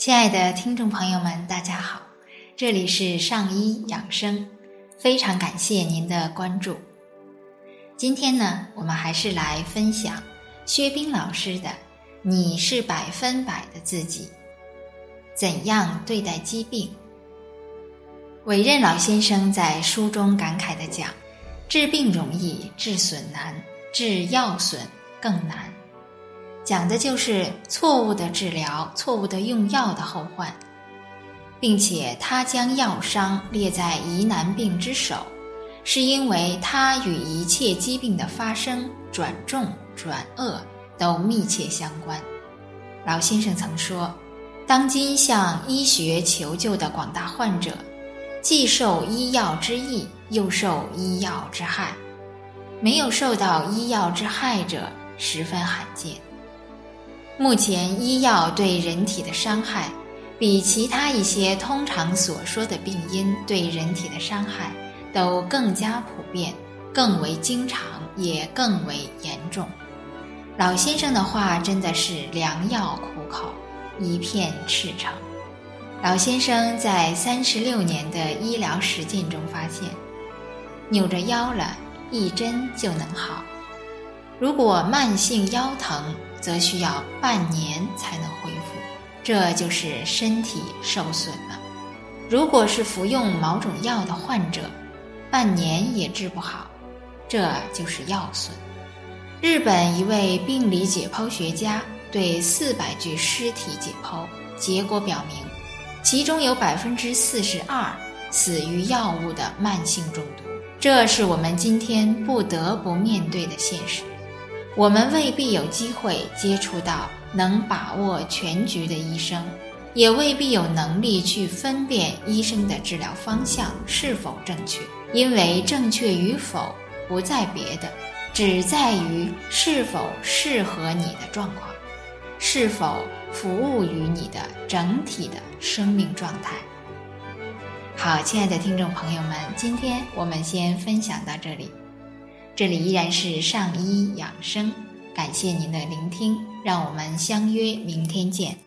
亲爱的听众朋友们，大家好，这里是上医养生，非常感谢您的关注。今天呢，我们还是来分享薛冰老师的“你是百分百的自己，怎样对待疾病”。委任老先生在书中感慨的讲：“治病容易，治损难；治药损更难。”讲的就是错误的治疗、错误的用药的后患，并且他将药伤列在疑难病之首，是因为它与一切疾病的发生、转重、转恶都密切相关。老先生曾说，当今向医学求救的广大患者，既受医药之益，又受医药之害，没有受到医药之害者十分罕见。目前医药对人体的伤害，比其他一些通常所说的病因对人体的伤害都更加普遍、更为经常，也更为严重。老先生的话真的是良药苦口，一片赤诚。老先生在三十六年的医疗实践中发现，扭着腰了一针就能好。如果慢性腰疼，则需要半年才能恢复，这就是身体受损了。如果是服用某种药的患者，半年也治不好，这就是药损。日本一位病理解剖学家对四百具尸体解剖，结果表明，其中有百分之四十二死于药物的慢性中毒，这是我们今天不得不面对的现实。我们未必有机会接触到能把握全局的医生，也未必有能力去分辨医生的治疗方向是否正确。因为正确与否不在别的，只在于是否适合你的状况，是否服务于你的整体的生命状态。好，亲爱的听众朋友们，今天我们先分享到这里。这里依然是上医养生，感谢您的聆听，让我们相约明天见。